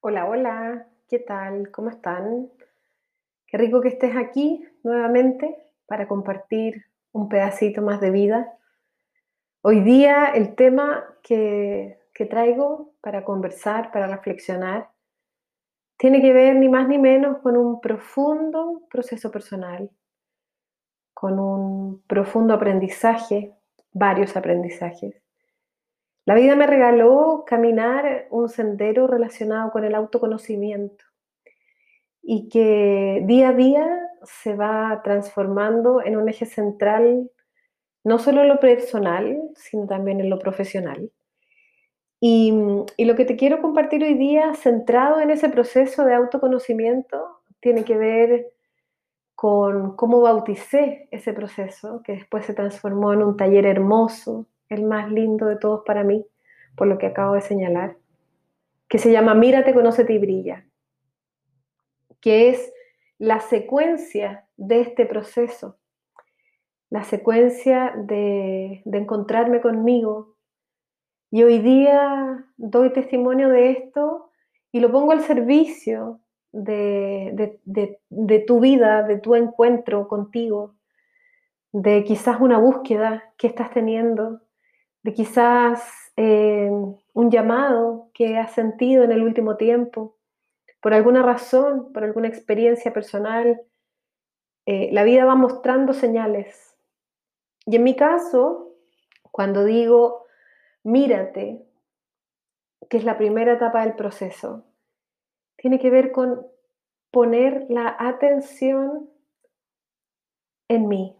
Hola, hola, ¿qué tal? ¿Cómo están? Qué rico que estés aquí nuevamente para compartir un pedacito más de vida. Hoy día el tema que, que traigo para conversar, para reflexionar, tiene que ver ni más ni menos con un profundo proceso personal, con un profundo aprendizaje, varios aprendizajes la vida me regaló caminar un sendero relacionado con el autoconocimiento y que día a día se va transformando en un eje central, no solo en lo personal, sino también en lo profesional. Y, lo que te quiero compartir hoy día, centrado en ese proceso de autoconocimiento, tiene que ver con cómo bauticé ese proceso, que después se transformó en un taller hermoso, el más lindo de todos para mí, por lo que acabo de señalar, que se llama Mírate, conócete y brilla, que es la secuencia de este proceso, la secuencia de, encontrarme conmigo. Y hoy día doy testimonio de esto y lo pongo al servicio de, de, tu vida, de tu encuentro contigo, de quizás una búsqueda que estás teniendo, quizás eh, un llamado que has sentido en el último tiempo, por alguna razón, por alguna experiencia personal. Eh, la vida va mostrando señales. Y en mi caso, cuando digo, mírate, que es la primera etapa del proceso, tiene que ver con poner la atención en mí.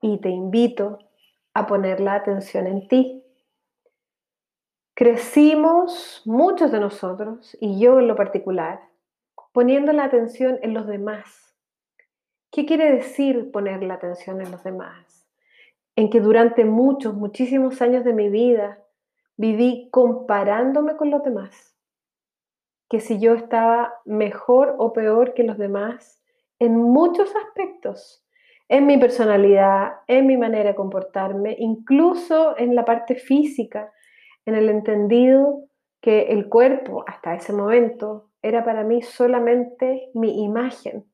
Y te invito a poner la atención en ti. Crecimos, muchos de nosotros, y yo en lo particular, poniendo la atención en los demás. ¿Qué quiere decir poner la atención en los demás? En que durante muchos, muchísimos años de mi vida viví comparándome con los demás. Que si yo estaba mejor o peor que los demás en muchos aspectos en mi personalidad, en mi manera de comportarme, incluso en la parte física, en el entendido que el cuerpo hasta ese momento era para mí solamente mi imagen.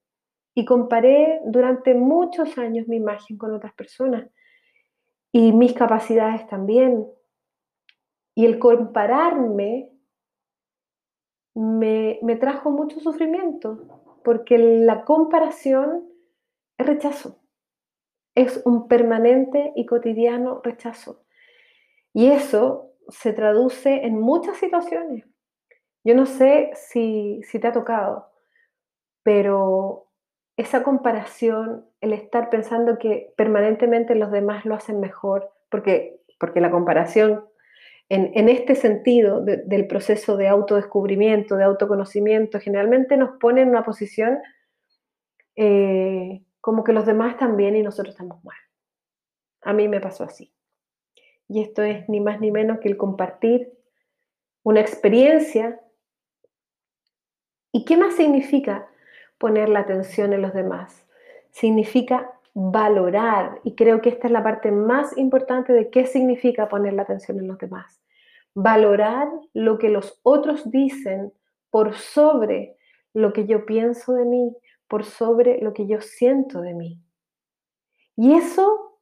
Y comparé durante muchos años mi imagen con otras personas y mis capacidades también. Y el compararme me, me trajo mucho sufrimiento, porque la comparación es rechazo es un permanente y cotidiano rechazo. Y eso se traduce en muchas situaciones. Yo no sé si, te ha tocado, pero esa comparación, el estar pensando que permanentemente los demás lo hacen mejor, porque, porque la comparación en, este sentido del proceso de autodescubrimiento, de autoconocimiento, generalmente nos pone en una posición eh, como que los demás están bien y nosotros estamos mal. A mí me pasó así. Y esto es ni más ni menos que el compartir una experiencia. ¿Y qué más significa poner la atención en los demás? Significa valorar, y creo que esta es la parte más importante de qué significa poner la atención en los demás. Valorar lo que los otros dicen por sobre lo que yo pienso de mí, por sobre lo que yo siento de mí. Y eso,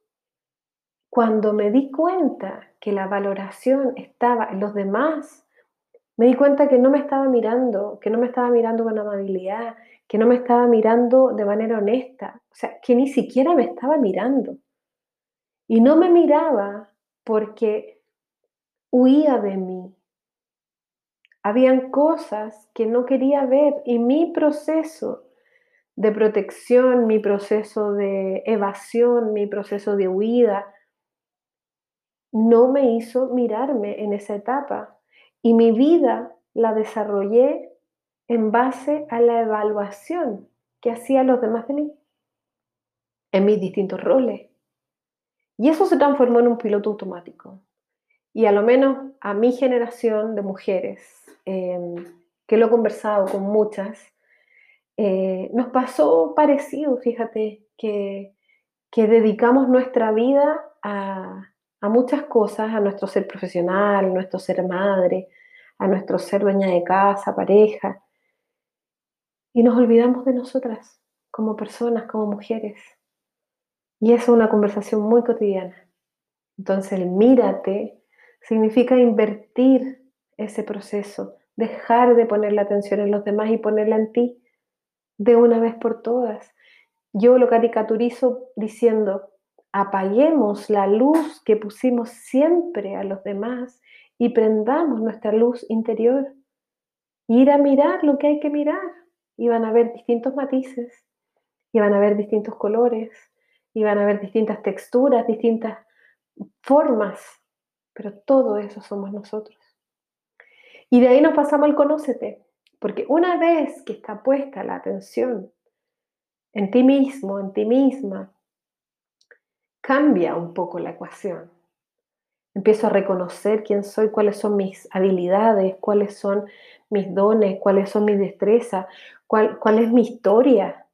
cuando me di cuenta que la valoración estaba en los demás, me di cuenta que no me estaba mirando, que no me estaba mirando con amabilidad, que no me estaba mirando de manera honesta, o sea, que ni siquiera me estaba mirando. Y no me miraba porque huía de mí. Habían cosas que no quería ver y mi proceso de protección, mi proceso de evasión, mi proceso de huida, no me hizo mirarme en esa etapa. Y mi vida la desarrollé en base a la evaluación que hacían los demás de mí, en mis distintos roles. Y eso se transformó en un piloto automático. Y a lo menos a mi generación de mujeres, em, que lo he conversado con muchas, eh, nos pasó parecido, fíjate, que, que dedicamos nuestra vida a, a, muchas cosas, a nuestro ser profesional, nuestro ser madre, a nuestro ser dueña de casa, pareja, y nos olvidamos de nosotras como personas, como mujeres. Y eso es una conversación muy cotidiana. Entonces, el mírate significa invertir ese proceso, dejar de poner la atención en los demás y ponerla en ti de una vez por todas. Yo lo caricaturizo diciendo, apaguemos la luz que pusimos siempre a los demás y prendamos nuestra luz interior. Ir a mirar lo que hay que mirar. Y van a ver distintos matices, y van a ver distintos colores, y van a ver distintas texturas, distintas formas, pero todo eso somos nosotros. Y de ahí nos pasamos al conócete, porque una vez que está puesta la atención en ti mismo, en ti misma, cambia un poco la ecuación. Empiezo a reconocer quién soy, cuáles son mis habilidades, cuáles son mis dones, cuáles son mis destrezas, cuál, es mi historia.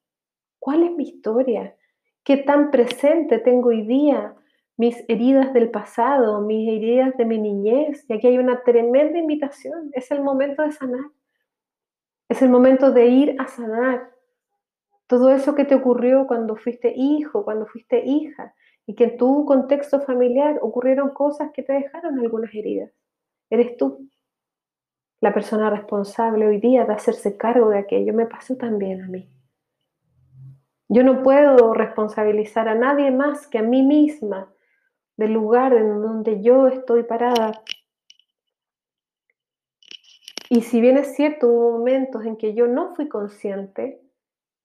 ¿Cuál es mi historia? ¿Qué tan presente tengo hoy día? Mis heridas del pasado, mis heridas de mi niñez. Y aquí hay una tremenda invitación. Es el momento de sanar. Es el momento de ir a sanar todo eso que te ocurrió cuando fuiste hijo, cuando fuiste hija, y que en tu contexto familiar ocurrieron cosas que te dejaron algunas heridas. Eres tú la persona responsable hoy día de hacerse cargo de aquello. Me pasó también a mí. Yo no puedo responsabilizar a nadie más que a mí misma del lugar en donde yo estoy parada. Y si bien es cierto, hubo momentos en que yo no fui consciente,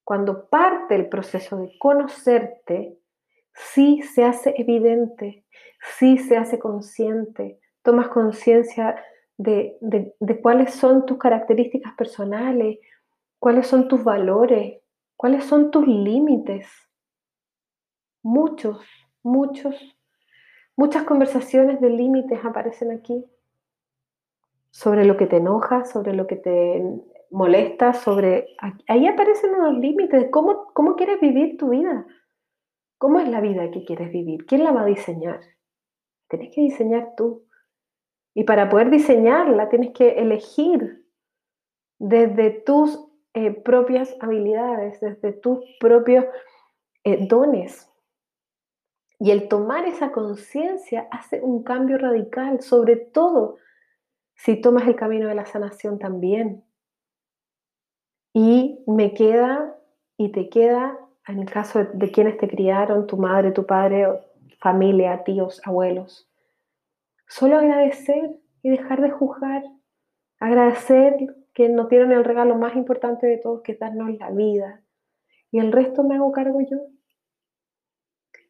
cuando parte el proceso de conocerte, sí se hace evidente, sí se hace consciente, tomas conciencia de, de, cuáles son tus características personales, cuáles son tus valores, cuáles son tus límites. Muchos, muchos, muchas conversaciones de límites aparecen aquí sobre lo que te enoja, sobre lo que te molesta, sobre... Ahí aparecen los límites, ¿cómo, cómo quieres vivir tu vida? ¿Cómo es la vida que quieres vivir? ¿Quién la va a diseñar? Tienes que diseñar tú. Y para poder diseñarla tienes que elegir desde tus eh, propias habilidades, desde tus propios eh, dones. Y el tomar esa conciencia hace un cambio radical, sobre todo si tomas el camino de la sanación también. Y me queda y te queda, en el caso de, quienes te criaron, tu madre, tu padre, familia, tíos, abuelos, solo agradecer y dejar de juzgar. Agradecer que nos tienen el regalo más importante de todos, que es darnos la vida. Y el resto me hago cargo yo.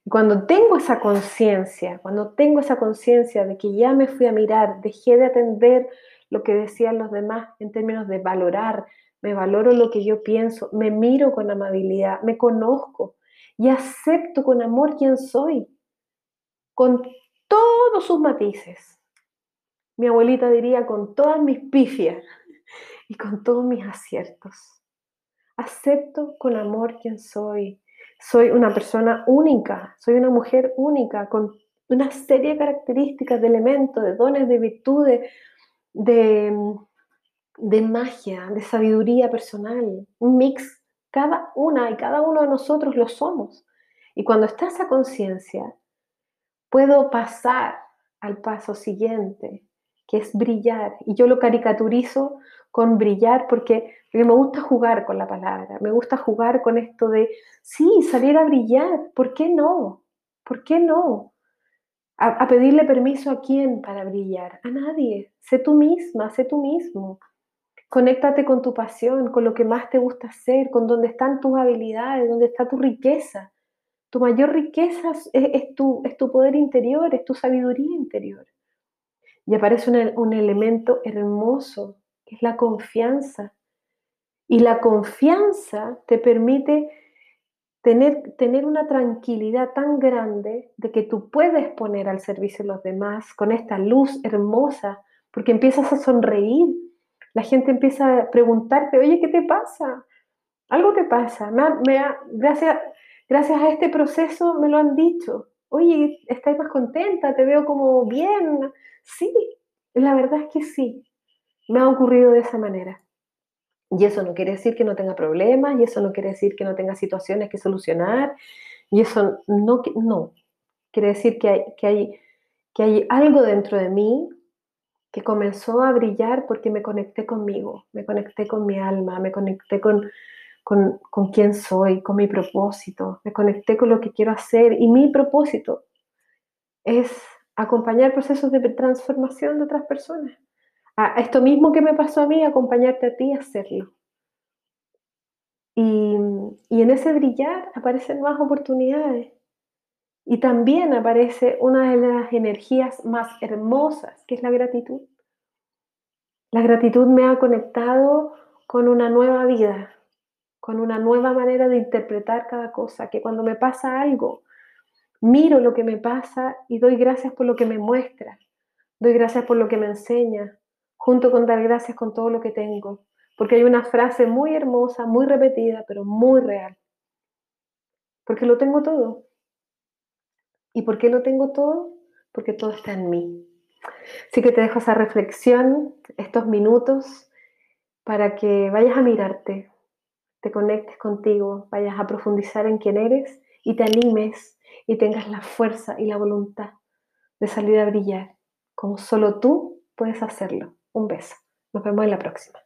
Y cuando tengo esa conciencia, cuando tengo esa conciencia de que ya me fui a mirar, dejé de atender lo que decían los demás en términos de valorar, me valoro lo que yo pienso, me miro con amabilidad, me conozco y acepto con amor quién soy, con todos sus matices. Mi abuelita diría con todas mis pifias y con todos mis aciertos. Acepto con amor quién soy. Soy una persona única, soy una mujer única, con una serie de características, de elementos, de dones, de virtudes, de de magia, de sabiduría personal, un mix. Cada una y cada uno de nosotros lo somos. Y cuando está esa conciencia, puedo pasar al paso siguiente, que es brillar. Y yo lo caricaturizo con brillar porque, me gusta jugar con la palabra, me gusta jugar con esto de, sí, salir a brillar, ¿por qué no? ¿Por qué no? A, pedirle permiso a quién para brillar? A nadie. Sé tú misma, sé tú mismo. Conéctate con tu pasión, con lo que más te gusta hacer, con dónde están tus habilidades, dónde está tu riqueza. Tu mayor riqueza es, tu, es tu, poder interior, es tu sabiduría interior. Y aparece un, un elemento hermoso, es la confianza. Y la confianza te permite tener, tener una tranquilidad tan grande de que tú puedes poner al servicio de los demás con esta luz hermosa, porque empiezas a sonreír, la gente empieza a preguntarte, oye, ¿qué te pasa? Algo te pasa. gracias, gracias a este proceso me lo han dicho. Oye, ¿estás más contenta? Te veo como bien. Sí, la verdad es que sí. Me ha ocurrido de esa manera. Y eso no quiere decir que no tenga problemas, y eso no quiere decir que no tenga situaciones que solucionar, y eso no, no. quiere decir que hay, que, hay, que hay algo dentro de mí que comenzó a brillar porque me conecté conmigo, me conecté con mi alma, me conecté con, con, con quién soy, con mi propósito, me conecté con lo que quiero hacer y mi propósito es acompañar procesos de transformación de otras personas. A esto mismo que me pasó a mí, acompañarte a ti a hacerlo. Y, y en ese brillar aparecen más oportunidades. Y también aparece una de las energías más hermosas, que es la gratitud. La gratitud me ha conectado con una nueva vida, con una nueva manera de interpretar cada cosa, que cuando me pasa algo, miro lo que me pasa y doy gracias por lo que me muestra, doy gracias por lo que me enseña, junto con dar gracias con todo lo que tengo, porque hay una frase muy hermosa, muy repetida, pero muy real, porque lo tengo todo. ¿Y por qué lo tengo todo? Porque todo está en mí. Así que te dejo esa reflexión, estos minutos, para que vayas a mirarte, te conectes contigo, vayas a profundizar en quién eres y te animes y tengas la fuerza y la voluntad de salir a brillar, como solo tú puedes hacerlo. Un beso. Nos vemos en la próxima.